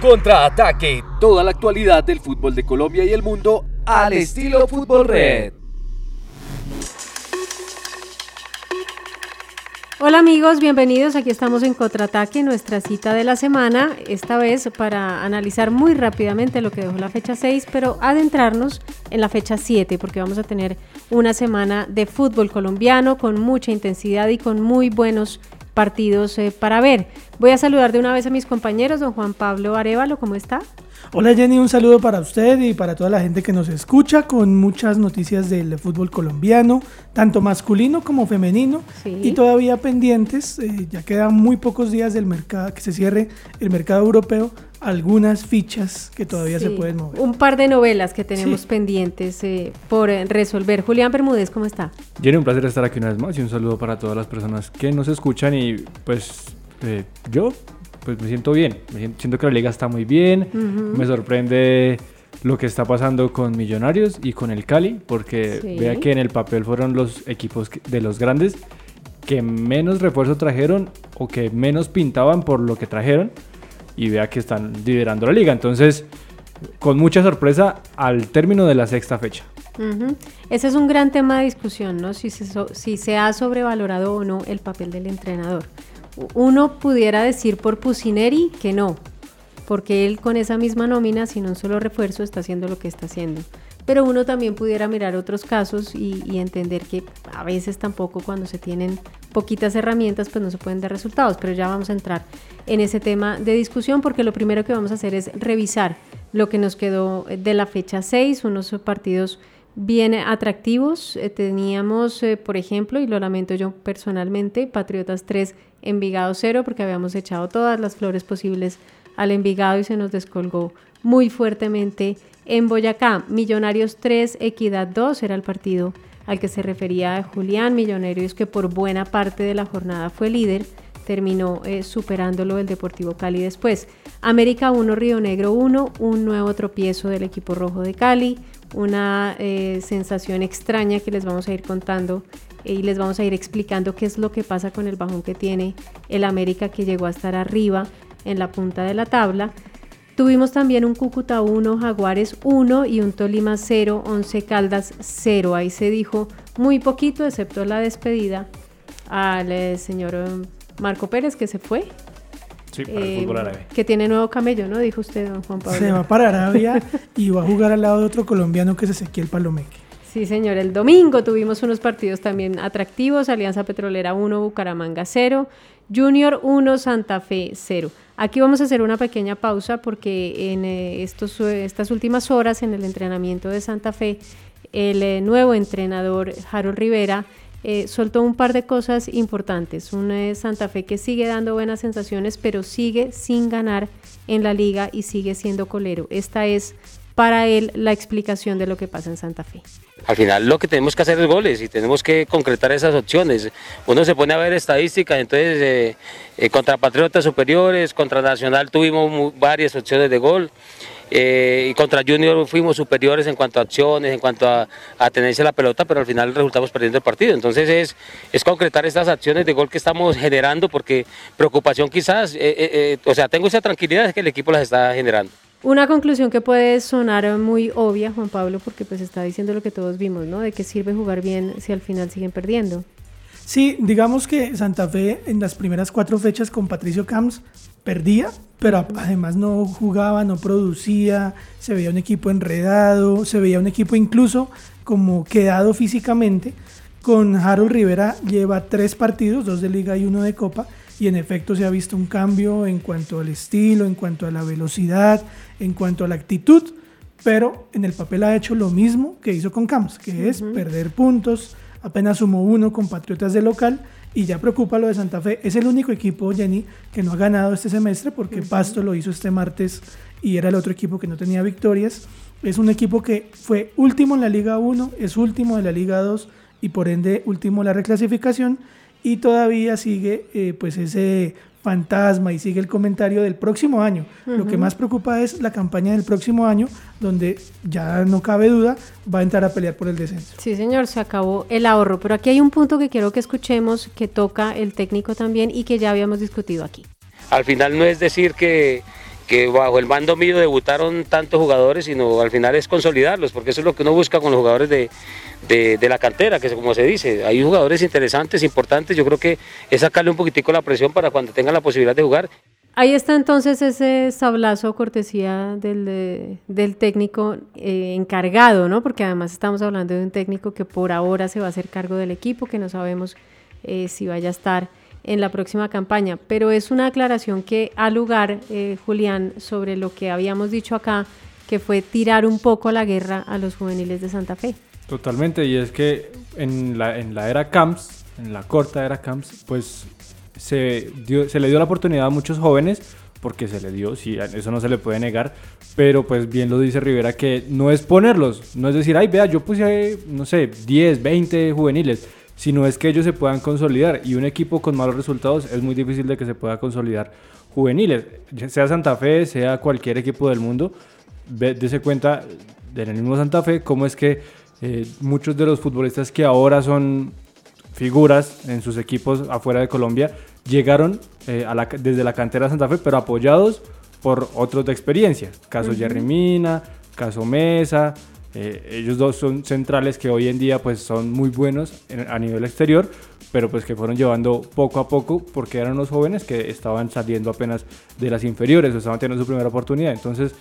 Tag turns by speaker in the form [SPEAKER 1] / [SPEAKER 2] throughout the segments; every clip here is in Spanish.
[SPEAKER 1] Contraataque. Toda la actualidad del fútbol de Colombia y el mundo al estilo Fútbol Red.
[SPEAKER 2] Hola amigos, bienvenidos. Aquí estamos en Contraataque, nuestra cita de la semana, esta vez para analizar muy rápidamente lo que dejó la fecha 6, pero adentrarnos en la fecha 7, porque vamos a tener una semana de fútbol colombiano con mucha intensidad y con muy buenos partidos eh, para ver. Voy a saludar de una vez a mis compañeros, don Juan Pablo Arevalo, ¿cómo está?
[SPEAKER 3] Hola Jenny, un saludo para usted y para toda la gente que nos escucha con muchas noticias del fútbol colombiano, tanto masculino como femenino y todavía pendientes, eh, ya quedan muy pocos días del mercado, que se cierre el mercado europeo, algunas fichas que todavía se pueden mover.
[SPEAKER 2] Un par de novelas que tenemos pendientes eh, por eh, resolver. Julián Bermúdez, ¿cómo está?
[SPEAKER 4] Jenny, un placer estar aquí una vez más y un saludo para todas las personas que nos escuchan y pues yo pues me siento bien. Me siento, que la liga está muy bien. Me sorprende lo que está pasando con Millonarios y con el Cali, porque vea que en el papel fueron los equipos de los grandes que menos refuerzo trajeron o que menos pintaban por lo que trajeron y vea que están liderando la liga. Entonces, con mucha sorpresa al término de la sexta fecha.
[SPEAKER 2] Ese es un gran tema de discusión, ¿no? Si si se ha sobrevalorado o no el papel del entrenador uno pudiera decir por Pusineri que no, porque él con esa misma nómina, sin un solo refuerzo, está haciendo lo que está haciendo. Pero uno también pudiera mirar otros casos y, entender que a veces tampoco cuando se tienen poquitas herramientas pues no se pueden dar resultados. Pero ya vamos a entrar en ese tema de discusión porque lo primero que vamos a hacer es revisar lo que nos quedó de la fecha 6, unos partidos bien atractivos. Eh, teníamos, eh, por ejemplo, y lo lamento yo personalmente, Patriotas 3, Envigado 0, porque habíamos echado todas las flores posibles al Envigado y se nos descolgó muy fuertemente en Boyacá. Millonarios 3, Equidad 2 era el partido al que se refería Julián. Millonarios que por buena parte de la jornada fue líder, terminó eh, superándolo el Deportivo Cali después. América 1, Río Negro 1, un nuevo tropiezo del equipo rojo de Cali, una eh, sensación extraña que les vamos a ir contando y les vamos a ir explicando qué es lo que pasa con el bajón que tiene el América que llegó a estar arriba en la punta de la tabla. Tuvimos también un Cúcuta 1, Jaguares 1 y un Tolima 0, 11 Caldas 0. Ahí se dijo muy poquito, excepto la despedida al eh, señor eh, Marco Pérez que se fue
[SPEAKER 4] Sí, para el fútbol árabe.
[SPEAKER 2] Que tiene nuevo camello, ¿no? Dijo usted, don Juan Pablo.
[SPEAKER 3] Se va para Arabia y va a jugar al lado de otro colombiano que es Ezequiel Palomeque.
[SPEAKER 2] Sí, señor. El domingo tuvimos unos partidos también atractivos. Alianza Petrolera 1, Bucaramanga 0, Junior 1, Santa Fe 0. Aquí vamos a hacer una pequeña pausa porque en eh, estos, estas últimas horas en el entrenamiento de Santa Fe, el eh, nuevo entrenador Harold Rivera eh, soltó un par de cosas importantes. Una es Santa Fe que sigue dando buenas sensaciones, pero sigue sin ganar en la liga y sigue siendo colero. Esta es para él la explicación de lo que pasa en Santa Fe.
[SPEAKER 5] Al final lo que tenemos que hacer es goles y tenemos que concretar esas opciones. Uno se pone a ver estadísticas, entonces eh, eh, contra Patriotas Superiores, contra Nacional tuvimos varias opciones de gol. Eh, y contra Junior fuimos superiores en cuanto a acciones, en cuanto a, tenerse la pelota, pero al final resultamos perdiendo el partido. Entonces es, es concretar estas acciones de gol que estamos generando, porque preocupación quizás, eh, eh, o sea, tengo esa tranquilidad de que el equipo las está generando.
[SPEAKER 2] Una conclusión que puede sonar muy obvia, Juan Pablo, porque pues está diciendo lo que todos vimos, ¿no? De qué sirve jugar bien si al final siguen perdiendo.
[SPEAKER 3] Sí, digamos que Santa Fe en las primeras cuatro fechas con Patricio Camps perdía, pero además no jugaba, no producía, se veía un equipo enredado, se veía un equipo incluso como quedado físicamente. Con Harold Rivera lleva tres partidos, dos de liga y uno de copa, y en efecto se ha visto un cambio en cuanto al estilo, en cuanto a la velocidad, en cuanto a la actitud, pero en el papel ha hecho lo mismo que hizo con Camps, que es perder puntos, apenas sumó uno con Patriotas de local Y ya preocupa lo de Santa Fe. Es el único equipo, Jenny, que no ha ganado este semestre porque Pasto lo hizo este martes y era el otro equipo que no tenía victorias. Es un equipo que fue último en la Liga 1, es último en la Liga 2 y por ende último en la reclasificación y todavía sigue eh, pues ese fantasma y sigue el comentario del próximo año. Lo que más preocupa es la campaña del próximo año, donde ya no cabe duda, va a entrar a pelear por el descenso.
[SPEAKER 2] Sí, señor, se acabó el ahorro, pero aquí hay un punto que quiero que escuchemos, que toca el técnico también y que ya habíamos discutido aquí.
[SPEAKER 5] Al final no es decir que, que bajo el mando mío debutaron tantos jugadores, sino al final es consolidarlos, porque eso es lo que uno busca con los jugadores de, de, la cantera, que como se dice, hay jugadores interesantes, importantes, yo creo que es sacarle un poquitico la presión para cuando tengan la posibilidad de jugar.
[SPEAKER 2] Ahí está entonces ese sablazo cortesía del, de- del técnico eh, encargado, ¿no? Porque además estamos hablando de un técnico que por ahora se va a hacer cargo del equipo, que no sabemos eh, si vaya a estar en la próxima campaña. Pero es una aclaración que ha lugar, eh, Julián, sobre lo que habíamos dicho acá, que fue tirar un poco la guerra a los juveniles de Santa Fe.
[SPEAKER 4] Totalmente, y es que en la, en la era Camps, en la corta era Camps, pues se, dio- se le dio la oportunidad a muchos jóvenes, porque se le dio, sí, eso no se le puede negar, pero pues bien lo dice Rivera que no es ponerlos, no es decir, ay, vea, yo puse, no sé, 10, 20 juveniles, sino es que ellos se puedan consolidar, y un equipo con malos resultados es muy difícil de que se pueda consolidar juveniles, sea Santa Fe, sea cualquier equipo del mundo, dése cuenta en el mismo Santa Fe cómo es que eh, muchos de los futbolistas que ahora son figuras en sus equipos afuera de Colombia llegaron eh, a la- desde la cantera de Santa Fe, pero apoyados por otros de experiencia. Caso Jerry Mina, caso Mesa. Eh, ellos dos son centrales que hoy en día pues son muy buenos en- a nivel exterior, pero pues que fueron llevando poco a poco porque eran unos jóvenes que estaban saliendo apenas de las inferiores o estaban teniendo su primera oportunidad. Entonces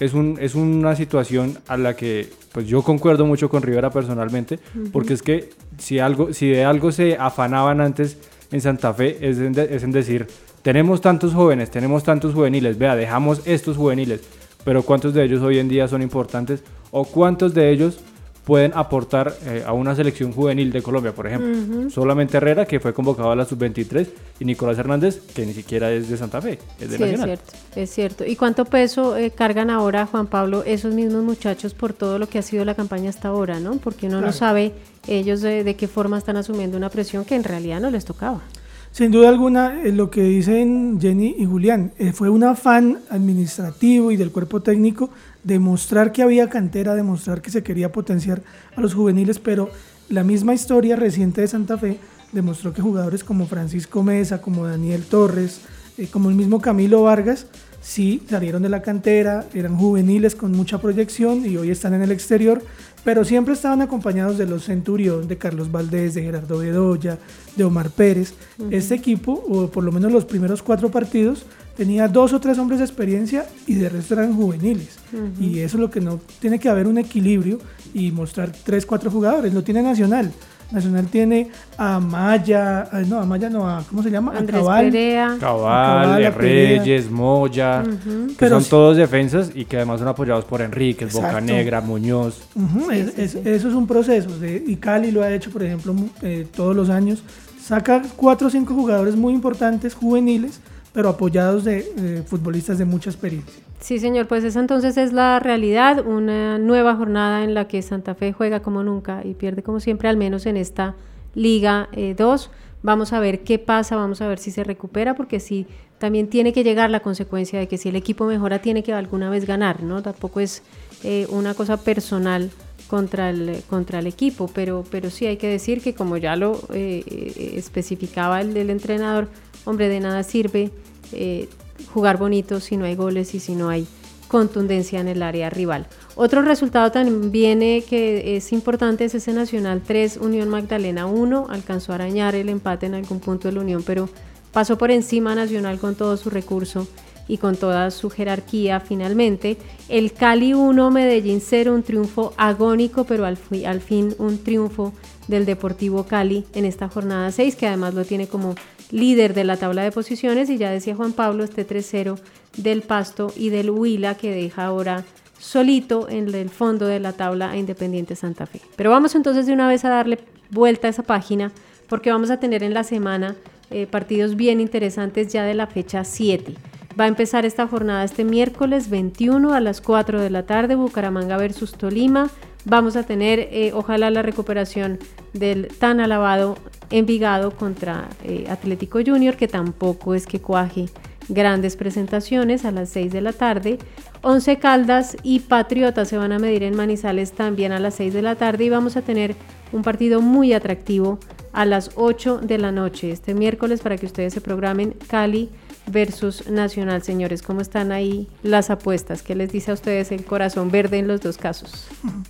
[SPEAKER 4] es, un, es una situación a la que pues yo concuerdo mucho con Rivera personalmente, porque es que si, algo, si de algo se afanaban antes en Santa Fe es en, de- es en decir, tenemos tantos jóvenes, tenemos tantos juveniles, vea, dejamos estos juveniles, pero ¿cuántos de ellos hoy en día son importantes o cuántos de ellos pueden aportar eh, a una selección juvenil de Colombia, por ejemplo? Solamente Herrera, que fue convocado a la sub-23, y Nicolás Hernández, que ni siquiera es de Santa Fe, es de
[SPEAKER 2] Sí, es
[SPEAKER 4] Nacional.
[SPEAKER 2] cierto, es cierto. ¿Y cuánto peso eh, cargan ahora, Juan Pablo, esos mismos muchachos por todo lo que ha sido la campaña hasta ahora, ¿no? Porque uno no sabe ellos de, de qué forma están asumiendo una presión que en realidad no les tocaba.
[SPEAKER 3] Sin duda alguna, eh, lo que dicen Jenny y Julián, eh, fue un afán administrativo y del cuerpo técnico de mostrar que había cantera, demostrar que se quería potenciar a los juveniles, pero la misma historia reciente de Santa Fe demostró que jugadores como Francisco Mesa, como Daniel Torres, eh, como el mismo Camilo Vargas, sí salieron de la cantera, eran juveniles con mucha proyección y hoy están en el exterior, pero siempre estaban acompañados de los Centurión, de Carlos Valdés, de Gerardo Bedoya, de Omar Pérez. Este equipo, o por lo menos los primeros cuatro partidos, tenía dos o tres hombres de experiencia y de resto eran juveniles. Y eso es lo que no tiene que haber un equilibrio y mostrar tres, cuatro jugadores. Lo tiene Nacional. Nacional tiene a Maya, a- no, a Maya no, a, ¿cómo se llama? A
[SPEAKER 2] Andrés
[SPEAKER 3] Cabal.
[SPEAKER 2] Perea,
[SPEAKER 4] Cabal,
[SPEAKER 3] Cabal,
[SPEAKER 4] eh,
[SPEAKER 3] Perea.
[SPEAKER 4] Reyes, Moya, que
[SPEAKER 3] Pero
[SPEAKER 4] son
[SPEAKER 3] sí-
[SPEAKER 4] todos defensas y que además son apoyados por Enrique, Boca. Negra, Muñoz.
[SPEAKER 3] Ujú, es- es- Eso es un proceso. de- y Cali lo ha hecho, por ejemplo, eh, todos los años. Saca cuatro o cinco jugadores muy importantes, juveniles, pero apoyados de eh, futbolistas de mucha experiencia.
[SPEAKER 2] Sí, señor, pues esa entonces es la realidad, una nueva jornada en la que Santa Fe juega como nunca y pierde como siempre, al menos en esta Liga 2. Vamos a ver qué pasa, vamos a ver si se recupera, porque sí, también tiene que llegar la consecuencia de que si el equipo mejora, tiene que alguna vez ganar, ¿no? Tampoco es eh, una cosa personal contra el, contra el equipo, pero, pero sí hay que decir que como ya lo eh, eh, especificaba el del entrenador, hombre, de nada sirve eh, jugar bonito si no hay goles y si no hay contundencia en el área rival. Otro resultado también eh, que es importante es ese Nacional 3, Unión Magdalena 1, alcanzó a arañar el empate en algún punto de la Unión, pero pasó por encima Nacional con todo su recurso y con toda su jerarquía finalmente. El Cali 1, Medellín 0, un triunfo agónico, pero al, fi- al fin un triunfo del Deportivo Cali en esta jornada 6, que además lo tiene como líder de la tabla de posiciones y ya decía Juan Pablo este 3-0 del Pasto y del Huila que deja ahora solito en el fondo de la tabla a Independiente Santa Fe. Pero vamos entonces de una vez a darle vuelta a esa página porque vamos a tener en la semana eh, partidos bien interesantes ya de la fecha 7. Va a empezar esta jornada este miércoles 21 a las 4 de la tarde, Bucaramanga versus Tolima. Vamos a tener, eh, ojalá, la recuperación del tan alabado Envigado contra eh, Atlético Junior, que tampoco es que cuaje grandes presentaciones a las 6 de la tarde. Once Caldas y Patriotas se van a medir en Manizales también a las 6 de la tarde y vamos a tener un partido muy atractivo a las 8 de la noche este miércoles para que ustedes se programen Cali versus Nacional. Señores, ¿cómo están ahí las apuestas? ¿Qué les dice a ustedes el corazón verde en los dos casos?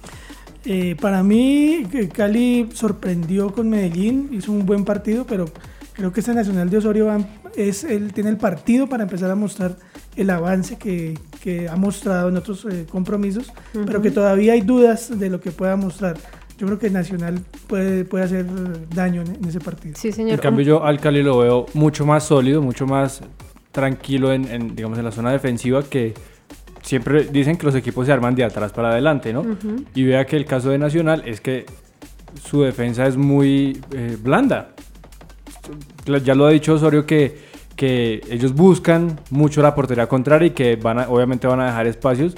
[SPEAKER 3] Eh, para mí, Cali sorprendió con Medellín, hizo un buen partido, pero creo que este Nacional de Osorio es el, tiene el partido para empezar a mostrar el avance que, que ha mostrado en otros eh, compromisos, pero que todavía hay dudas de lo que pueda mostrar. Yo creo que Nacional puede, puede hacer daño en, ese partido.
[SPEAKER 2] Sí, señor.
[SPEAKER 4] En cambio, yo al Cali lo veo mucho más sólido, mucho más tranquilo en, en, digamos, en la zona defensiva que siempre dicen que los equipos se arman de atrás para adelante, ¿no? Y vea que el caso de Nacional es que su defensa es muy eh, blanda. Ya lo ha dicho Osorio que, que ellos buscan mucho la portería contraria y que van a, obviamente van a dejar espacios,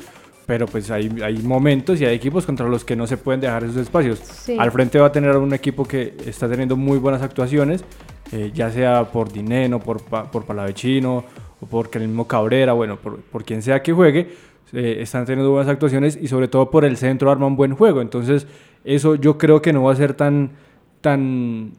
[SPEAKER 4] pero pues hay, hay momentos y hay equipos contra los que no se pueden dejar esos espacios.
[SPEAKER 2] Sí.
[SPEAKER 4] Al frente va a tener un equipo que está teniendo muy buenas actuaciones, eh, ya sea por Dineno, por, por Palavecino o por el mismo Cabrera, bueno, por, por quien sea que juegue, eh, están teniendo buenas actuaciones y sobre todo por el centro arma un buen juego. Entonces, eso yo creo que no va a ser tan, tan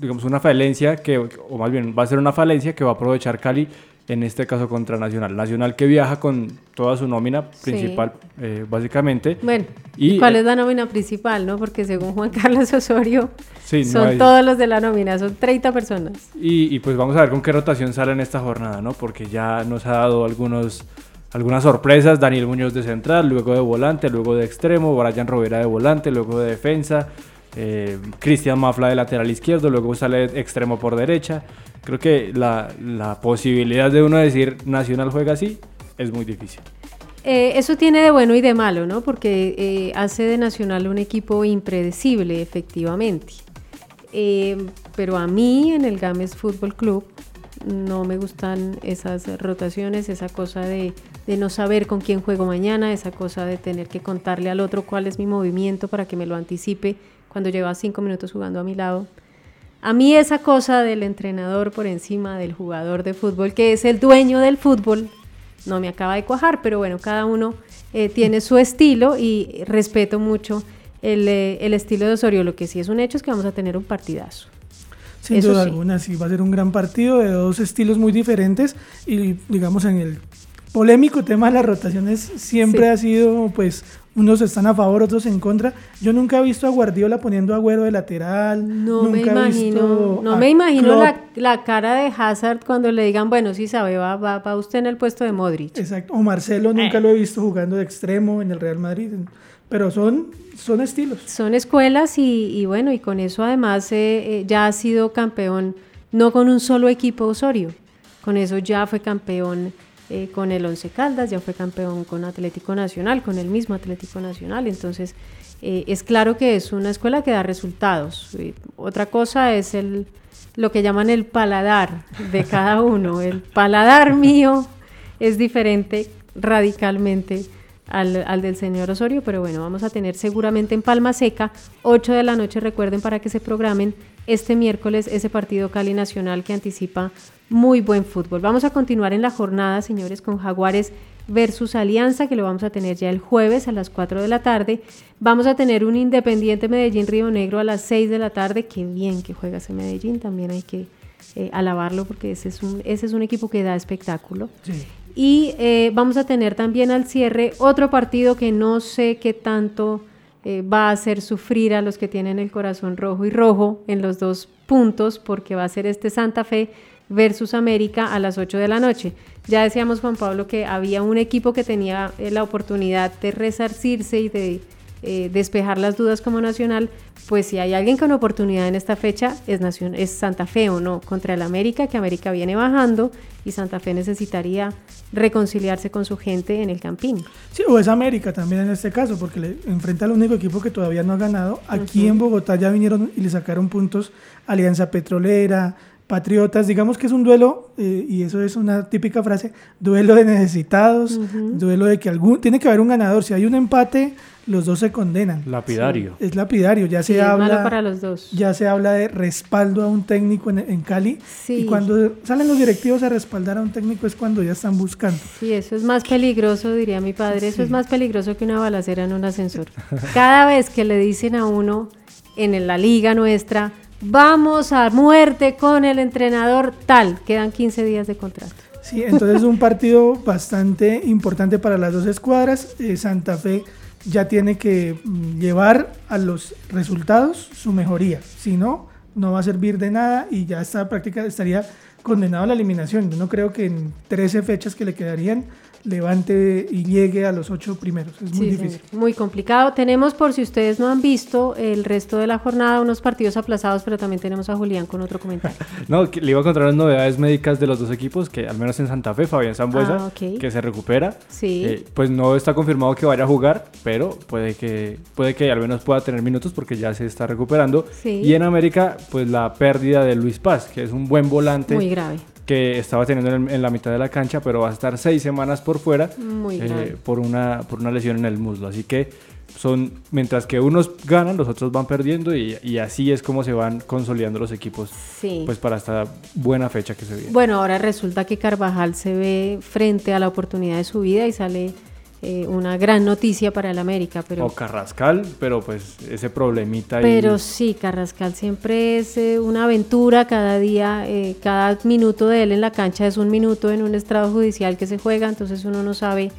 [SPEAKER 4] digamos, una falencia que, o más bien va a ser una falencia que va a aprovechar Cali en este caso contra Nacional. Nacional que viaja con toda su nómina
[SPEAKER 2] Sí.
[SPEAKER 4] principal, eh, básicamente.
[SPEAKER 2] Bueno,
[SPEAKER 4] Y,
[SPEAKER 2] ¿y cuál
[SPEAKER 4] eh,
[SPEAKER 2] es la nómina principal, no? Porque según Juan Carlos Osorio,
[SPEAKER 4] Sí, no
[SPEAKER 2] son
[SPEAKER 4] hay-
[SPEAKER 2] todos los de la nómina, son 30 personas.
[SPEAKER 4] Y, y pues vamos a ver con qué rotación sale en esta jornada, ¿no? Porque ya nos ha dado algunos, algunas sorpresas. Daniel Muñoz de central, luego de volante, luego de extremo, Brian Rovera de volante, luego de defensa, eh, Cristian Mafla de lateral izquierdo, luego sale extremo por derecha. Creo que la, posibilidad de uno decir Nacional juega así es muy difícil.
[SPEAKER 2] Eh, eso tiene de bueno y de malo, ¿no? Porque eh, hace de Nacional un equipo impredecible, efectivamente. Eh, pero a mí en el Games Fútbol Club no me gustan esas rotaciones, esa cosa de no saber con quién juego mañana, esa cosa de tener que contarle al otro cuál es mi movimiento para que me lo anticipe cuando lleva cinco minutos jugando a mi lado. A mí esa cosa del entrenador por encima del jugador de fútbol, que es el dueño del fútbol, no me acaba de cuajar, pero bueno, cada uno eh, tiene su estilo y respeto mucho el, eh, el estilo de Osorio. Lo que sí es un hecho es que vamos a tener un partidazo.
[SPEAKER 3] Sin
[SPEAKER 2] Eso
[SPEAKER 3] duda
[SPEAKER 2] sí.
[SPEAKER 3] alguna, sí, va a ser un gran partido de dos estilos muy diferentes y digamos en el polémico tema de las rotaciones siempre
[SPEAKER 2] Sí.
[SPEAKER 3] ha sido pues unos están a favor, otros en contra. Yo nunca he visto a Guardiola poniendo a Agüero de lateral.
[SPEAKER 2] No me
[SPEAKER 3] nunca
[SPEAKER 2] imagino,
[SPEAKER 3] visto
[SPEAKER 2] no me imagino la, la cara de Hazard cuando le digan, bueno, sí sabe, va, va, va usted en el puesto de Modric.
[SPEAKER 3] Exacto. O Marcelo
[SPEAKER 2] Eh.
[SPEAKER 3] nunca lo he visto jugando de extremo en el Real Madrid. Pero son, son estilos.
[SPEAKER 2] Son escuelas y, y bueno, y con eso además eh, eh, ya ha sido campeón, no con un solo equipo Osorio, con eso ya fue campeón eh, con el Once Caldas, ya fue campeón con Atlético Nacional, con el mismo Atlético Nacional, entonces eh, es claro que es una escuela que da resultados. Eh, otra cosa es el, lo que llaman el paladar de cada uno, el paladar mío es diferente radicalmente al, al del señor Osorio, pero bueno, vamos a tener seguramente en Palma Seca, 8 de la noche, recuerden para que se programen este miércoles ese partido Cali Nacional que anticipa muy buen fútbol. Vamos a continuar en la jornada, señores, con Jaguares versus Alianza, que lo vamos a tener ya el jueves a las 4 de la tarde. Vamos a tener un Independiente Medellín Río Negro a las 6 de la tarde. Qué bien que juega ese Medellín, también hay que eh, alabarlo porque ese es, un, ese es un equipo que da espectáculo.
[SPEAKER 3] Sí.
[SPEAKER 2] Y eh, vamos a tener también al cierre otro partido que no sé qué tanto eh, va a hacer sufrir a los que tienen el corazón rojo y rojo en los dos puntos, porque va a ser este Santa Fe versus América a las 8 de la noche. Ya decíamos, Juan Pablo, que había un equipo que tenía eh, la oportunidad de resarcirse y de eh, despejar las dudas como Nacional, pues si hay alguien con oportunidad en esta fecha es, Santa Fe o no, contra el América, que América viene bajando y Santa Fe necesitaría reconciliarse con su gente en el Campín.
[SPEAKER 3] Sí, o es América también en este caso, porque le enfrenta al único equipo que todavía no ha ganado. Aquí en Bogotá ya vinieron y le sacaron puntos Alianza Petrolera, Patriotas, digamos que es un duelo, eh, y eso es una típica frase, duelo de necesitados, duelo de que algún, tiene que haber un ganador, si hay un empate, los dos se condenan.
[SPEAKER 4] Lapidario.
[SPEAKER 3] Es lapidario, ya se
[SPEAKER 2] Sí,
[SPEAKER 3] habla
[SPEAKER 2] malo para los dos.
[SPEAKER 3] ya se habla de respaldo a un técnico en, en Cali,
[SPEAKER 2] Sí.
[SPEAKER 3] y cuando salen los directivos a respaldar a un técnico es cuando ya están buscando.
[SPEAKER 2] Sí, eso es más peligroso, diría mi padre, eso es más peligroso que una balacera en un ascensor. Cada vez que le dicen a uno en la liga nuestra, vamos a muerte con el entrenador tal, quedan 15 días de contrato.
[SPEAKER 3] Sí, entonces un partido bastante importante para las dos escuadras. Eh, Santa Fe ya tiene que mm, llevar a los resultados su mejoría. Si no, no va a servir de nada y ya está práctica estaría condenado a la eliminación. Yo no creo que en 13 fechas que le quedarían levante y llegue a los ocho primeros. Es muy
[SPEAKER 2] Sí,
[SPEAKER 3] difícil.
[SPEAKER 2] señor, Muy complicado. Tenemos, por si ustedes no han visto, el resto de la jornada, unos partidos aplazados, pero también tenemos a Julián con otro comentario.
[SPEAKER 4] No, le iba a contar las novedades médicas de los dos equipos, que al menos en Santa Fe, Fabián Zambuesa,
[SPEAKER 2] Ah,
[SPEAKER 4] que se recupera.
[SPEAKER 2] Sí.
[SPEAKER 4] Eh, pues no está confirmado que vaya a jugar, pero puede que, puede que al menos pueda tener minutos porque ya se está recuperando.
[SPEAKER 2] Sí.
[SPEAKER 4] Y en América, pues la pérdida de Luis Paz, que es un buen volante
[SPEAKER 2] Muy grave.
[SPEAKER 4] Que estaba teniendo en, el- en la mitad de la cancha, pero va a estar seis semanas por fuera
[SPEAKER 2] Muy
[SPEAKER 4] eh, por, una, por una lesión en el muslo. Así que son, mientras que unos ganan, los otros van perdiendo y, y así es como se van consolidando los equipos
[SPEAKER 2] Sí.
[SPEAKER 4] pues para esta buena fecha que se viene.
[SPEAKER 2] Bueno, ahora resulta que Carvajal se ve frente a la oportunidad de su vida y sale eh, una gran noticia para el América, pero,
[SPEAKER 4] O Carrascal, pero pues ese problemita ahí.
[SPEAKER 2] pero sí, Carrascal siempre es eh, una aventura cada día, eh, cada minuto de él en la cancha es un minuto en un estrado judicial que se juega, entonces uno no sabe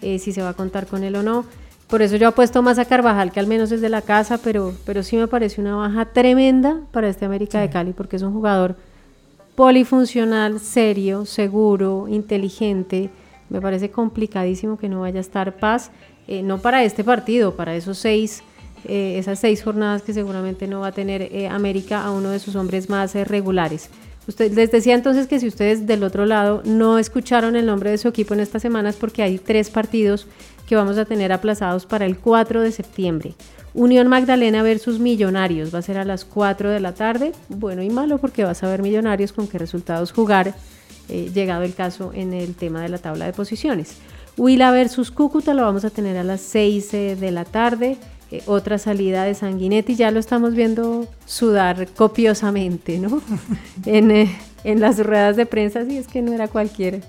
[SPEAKER 2] si se va a contar con él o no. Por eso yo apuesto más a Carvajal, que al menos es de la casa, pero, pero sí me parece una baja tremenda para este América de Cali, porque es un jugador polifuncional, serio, seguro, inteligente. Me parece complicadísimo que no vaya a estar paz, eh, no para este partido, para esos seis, eh, esas seis jornadas que seguramente no va a tener eh, América a uno de sus hombres más regulares. Usted, les decía entonces que si ustedes del otro lado no escucharon el nombre de su equipo en estas semanas porque hay tres partidos que vamos a tener aplazados para el 4 de septiembre. Unión Magdalena versus Millonarios va a ser a las 4 de la tarde. Bueno y malo porque vas a ver Millonarios con qué resultados jugar, eh, llegado el caso en el tema de la tabla de posiciones. Huila versus Cúcuta lo vamos a tener a las 6 eh, de la tarde. Eh, otra salida de Sanguinetti, ya lo estamos viendo sudar copiosamente, ¿no? en, eh, en las ruedas de prensa, sí, es que no era cualquier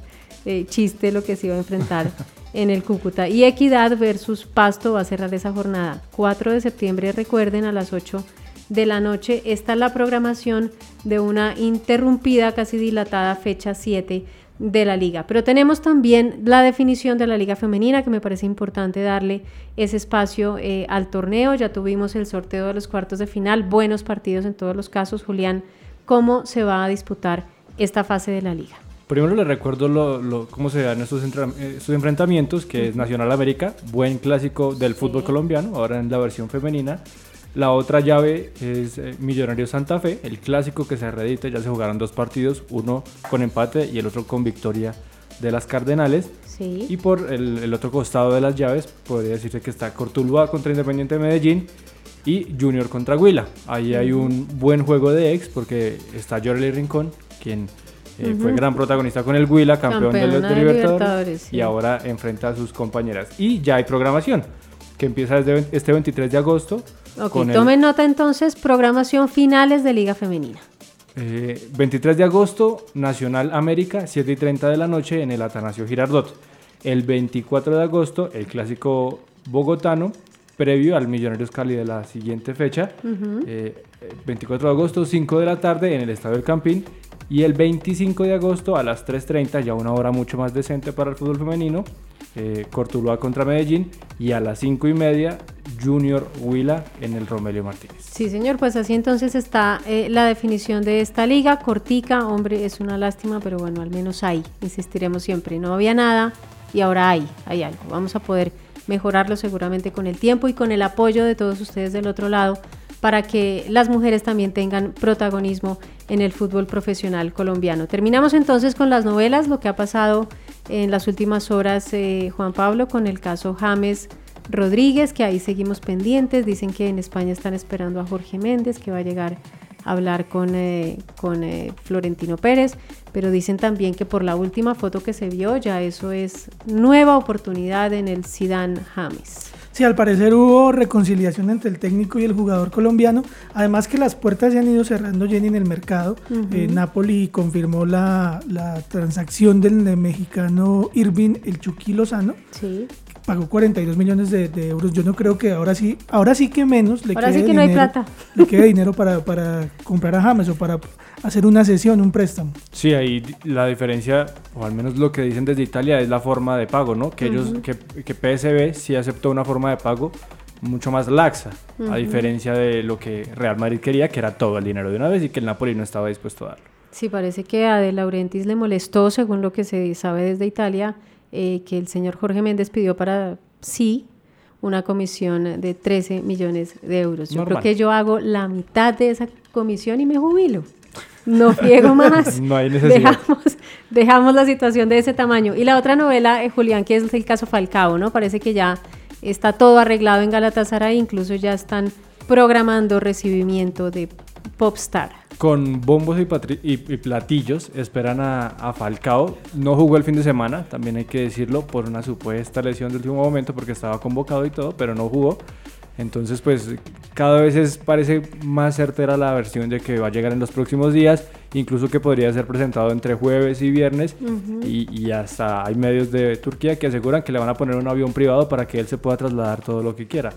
[SPEAKER 2] eh, chiste lo que se iba a enfrentar en el Cúcuta. Y Equidad versus Pasto va a cerrar esa jornada. 4 de septiembre, recuerden, a las 8 de la noche. Esta es la programación de una interrumpida, casi dilatada fecha 7 de la liga. Pero tenemos también la definición de la liga femenina, que me parece importante darle ese espacio eh, al torneo. Ya tuvimos el sorteo de los cuartos de final, buenos partidos en todos los casos. Julián, ¿cómo se va a disputar esta fase de la liga?
[SPEAKER 4] Primero les recuerdo lo, lo- cómo se dan estos, eh, estos enfrentamientos, que es Nacional América, buen clásico del fútbol colombiano, ahora en la versión femenina. La otra llave es eh, Millonarios Santa Fe, el clásico que se reedita, ya se jugaron dos partidos, uno con empate y el otro con victoria de las Cardenales.
[SPEAKER 2] Sí.
[SPEAKER 4] Y por el, el otro costado de las llaves, podría decirse que está Cortuluá contra Independiente de Medellín y Junior contra Huila. Ahí hay un buen juego de ex porque está Jorley Rincón, quien eh, fue gran protagonista con el Huila, campeón de,
[SPEAKER 2] Campeona
[SPEAKER 4] de
[SPEAKER 2] de
[SPEAKER 4] Libertadores,
[SPEAKER 2] Libertadores, sí.
[SPEAKER 4] y ahora enfrenta a sus compañeras. Y ya hay programación, que empieza desde este 23 de agosto.
[SPEAKER 2] Ok,
[SPEAKER 4] el-
[SPEAKER 2] tomen nota entonces, programación finales de Liga Femenina.
[SPEAKER 4] Eh, 23 de agosto, Nacional América, 7 y 30 de la noche en el Atanasio Girardot. El 24 de agosto, el clásico bogotano, previo al Millonarios Cali de la siguiente fecha. Eh, 24 de agosto, 5 de la tarde en el Estadio del Campín. Y el 25 de agosto a las 3.30, ya una hora mucho más decente para el fútbol femenino, eh, contra Medellín. Y a las 5 y media, Junior Huila en el Romelio Martínez.
[SPEAKER 2] Sí, señor, pues así entonces está eh, la definición de esta liga, cortica, hombre, es una lástima, pero bueno, al menos hay, insistiremos siempre, no había nada y ahora hay, hay algo, vamos a poder mejorarlo seguramente con el tiempo y con el apoyo de todos ustedes del otro lado para que las mujeres también tengan protagonismo en el fútbol profesional colombiano. Terminamos entonces con las novelas, lo que ha pasado en las últimas horas, eh, Juan Pablo, con el caso James Rodríguez, que ahí seguimos pendientes. Dicen que en España están esperando a Jorge Méndez, que va a llegar a hablar con, eh, con eh, Florentino Pérez, pero dicen también que por la última foto que se vio, ya eso es nueva oportunidad en el Zidane James.
[SPEAKER 3] Sí, al parecer hubo reconciliación entre el técnico y el jugador colombiano. Además que las puertas se han ido cerrando Jenny en el mercado. Eh, Napoli confirmó la, la transacción del mexicano Irving El Chucky Lozano.
[SPEAKER 2] Sí.
[SPEAKER 3] Pagó 42 millones de, de euros. Yo no creo que ahora sí, ahora sí que menos le
[SPEAKER 2] Ahora
[SPEAKER 3] quede
[SPEAKER 2] sí que no hay
[SPEAKER 3] dinero-
[SPEAKER 2] plata.
[SPEAKER 3] Le quede dinero para, para comprar a James o para hacer una sesión, un préstamo.
[SPEAKER 4] Sí, ahí la diferencia, o al menos lo que dicen desde Italia, es la forma de pago, ¿no? Que ellos, que, que PSB sí aceptó una forma de pago mucho más laxa, a diferencia de lo que Real Madrid quería, que era todo el dinero de una vez y que el Napoli no estaba dispuesto a darlo.
[SPEAKER 2] Sí, parece que a De Laurentiis le molestó, según lo que se sabe desde Italia, eh, que el señor Jorge Méndez pidió para sí una comisión de 13 millones de euros. Yo creo que yo hago la mitad de esa comisión y me jubilo. No friego más.
[SPEAKER 4] No hay necesidad.
[SPEAKER 2] Dejamos, dejamos la situación de ese tamaño. Y la otra novela, eh, Julián, que es el caso Falcao, ¿no? Parece que ya está todo arreglado en Galatasaray, incluso ya están programando recibimiento de Popstar.
[SPEAKER 4] Con bombos y, y- y platillos esperan a, a Falcao. No jugó el fin de semana, también hay que decirlo, por una supuesta lesión de último momento porque estaba convocado y todo, pero no jugó. Entonces, pues cada vez es, parece más certera la versión de que va a llegar en los próximos días, incluso que podría ser presentado entre jueves y viernes. y, y hasta hay medios de Turquía que aseguran que le van a poner un avión privado para que él se pueda trasladar todo lo que quiera.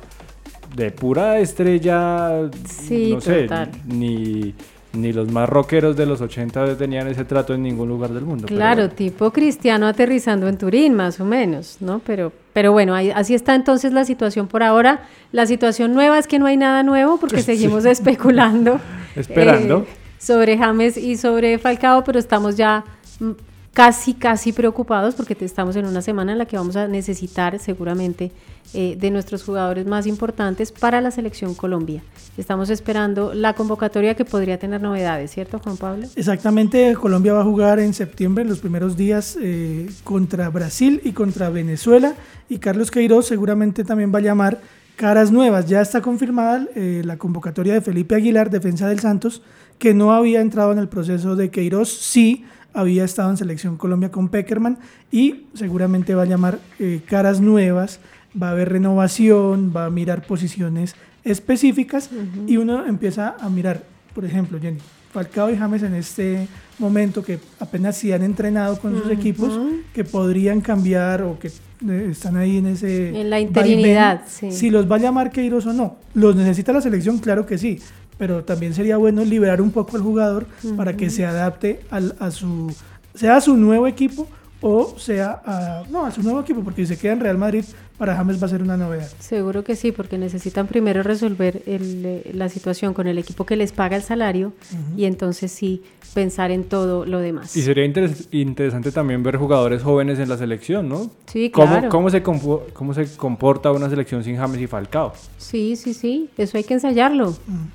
[SPEAKER 4] De pura estrella,
[SPEAKER 2] Sí,
[SPEAKER 4] no sé,
[SPEAKER 2] total.
[SPEAKER 4] ni, ni los más rockeros de los 80 tenían ese trato en ningún lugar del mundo.
[SPEAKER 2] Claro,
[SPEAKER 4] bueno.
[SPEAKER 2] tipo cristiano aterrizando en Turín, más o menos, ¿no? Pero, pero bueno, ahí- así está entonces la situación por ahora. La situación nueva es que no hay nada nuevo porque seguimos especulando.
[SPEAKER 4] Esperando.
[SPEAKER 2] eh, sobre James y sobre Falcao, pero estamos ya mm, casi, casi preocupados porque estamos en una semana en la que vamos a necesitar seguramente eh, de nuestros jugadores más importantes para la selección Colombia. Estamos esperando la convocatoria que podría tener novedades, ¿cierto, Juan Pablo?
[SPEAKER 3] Exactamente, Colombia va a jugar en septiembre, en los primeros días, eh, contra Brasil y contra Venezuela. Y Carlos Queiroz seguramente también va a llamar caras nuevas. Ya está confirmada eh, la convocatoria de Felipe Aguilar, defensa del Santos, que no había entrado en el proceso de Queiroz, sí había estado en Selección Colombia con Peckerman y seguramente va a llamar eh, caras nuevas, va a haber renovación, va a mirar posiciones específicas y uno empieza a mirar, por ejemplo, Jenny, Falcao y James en este momento que apenas sí han entrenado con sus equipos, que podrían cambiar o que eh, están ahí en ese...
[SPEAKER 2] En la interinidad, sí.
[SPEAKER 3] Si los va a llamar Queiroz o no. ¿Los necesita la selección? Claro que sí. Pero también sería bueno liberar un poco al jugador para que se adapte al- a su... sea a su nuevo equipo o sea a... No, a su nuevo equipo, porque si se queda en Real Madrid, para James va a ser una novedad.
[SPEAKER 2] Seguro que sí, porque necesitan primero resolver el, eh, la situación con el equipo que les paga el salario y entonces sí pensar en todo lo demás.
[SPEAKER 4] Y sería interes- interesante también ver jugadores jóvenes en la selección, ¿no?
[SPEAKER 2] Sí,
[SPEAKER 4] ¿Cómo,
[SPEAKER 2] claro.
[SPEAKER 4] cómo, se compo- ¿Cómo se comporta una selección sin James y Falcao?
[SPEAKER 2] Sí, sí, sí, eso hay que ensayarlo.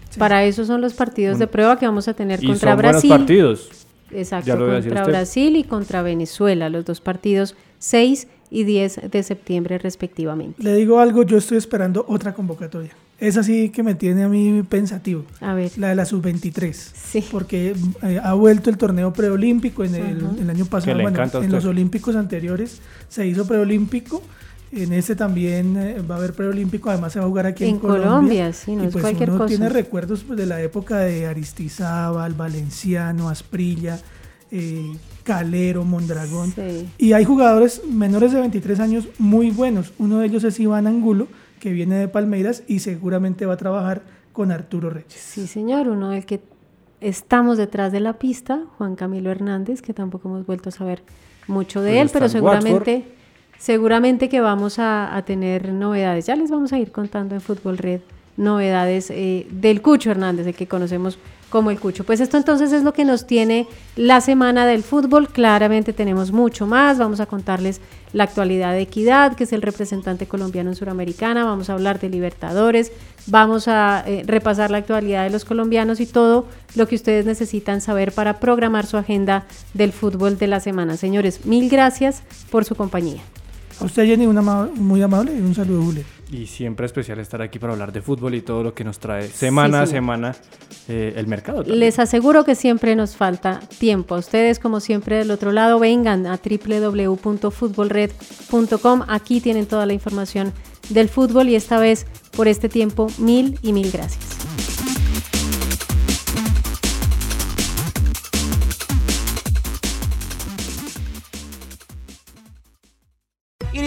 [SPEAKER 3] sí.
[SPEAKER 2] Para eso son los partidos de prueba que vamos a tener
[SPEAKER 4] Y
[SPEAKER 2] contra
[SPEAKER 4] son
[SPEAKER 2] Brasil.
[SPEAKER 4] buenos partidos.
[SPEAKER 2] Exacto, contra. Brasil y contra Venezuela, los dos partidos 6 y 10 de septiembre respectivamente.
[SPEAKER 3] Le digo algo, yo estoy esperando otra convocatoria. Es así que me tiene a mí pensativo.
[SPEAKER 2] A ver,
[SPEAKER 3] La de la sub-23.
[SPEAKER 2] Sí.
[SPEAKER 3] Porque eh, ha vuelto el torneo preolímpico en el, el año pasado.
[SPEAKER 4] le
[SPEAKER 3] bueno, en los olímpicos anteriores se hizo preolímpico. En este también eh, va a haber preolímpico. Además se va a jugar aquí en,
[SPEAKER 2] En Colombia, sí, no
[SPEAKER 3] y
[SPEAKER 2] es
[SPEAKER 3] pues
[SPEAKER 2] cualquier
[SPEAKER 3] uno
[SPEAKER 2] cosa.
[SPEAKER 3] tiene recuerdos pues, de la época de Aristizábal, Valenciano, Asprilla, eh, Calero, Mondragón.
[SPEAKER 2] Sí.
[SPEAKER 3] Y hay jugadores menores de 23 años muy buenos. Uno de ellos es Iván Angulo, que viene de Palmeiras y seguramente va a trabajar con Arturo Reyes.
[SPEAKER 2] Sí, señor, uno del que estamos detrás de la pista, Juan Camilo Hernández, que tampoco hemos vuelto a saber mucho de
[SPEAKER 4] Pues
[SPEAKER 2] él, pero
[SPEAKER 4] en
[SPEAKER 2] seguramente, seguramente que vamos a, tener novedades. Ya les vamos a ir contando en Fútbol Red novedades eh, del Cucho Hernández, el que conocemos como el Cucho. Pues esto entonces es lo que nos tiene la semana del fútbol. Claramente tenemos mucho más. Vamos a contarles la actualidad de Equidad, que es el representante colombiano en Suramericana. Vamos a hablar de Libertadores. Vamos a eh, repasar la actualidad de los colombianos y todo lo que ustedes necesitan saber para programar su agenda del fútbol de la semana. Señores, mil gracias por su compañía.
[SPEAKER 3] A usted, Jenny, una muy amable y un saludo, Julio.
[SPEAKER 4] Y siempre especial estar aquí para hablar de fútbol y todo lo que nos trae semana a semana eh, el mercado.
[SPEAKER 2] Les aseguro que siempre nos falta tiempo. Ustedes, como siempre, del otro lado, vengan a www.futbolred.com. Aquí tienen toda la información del fútbol y esta vez, por este tiempo, mil y mil gracias.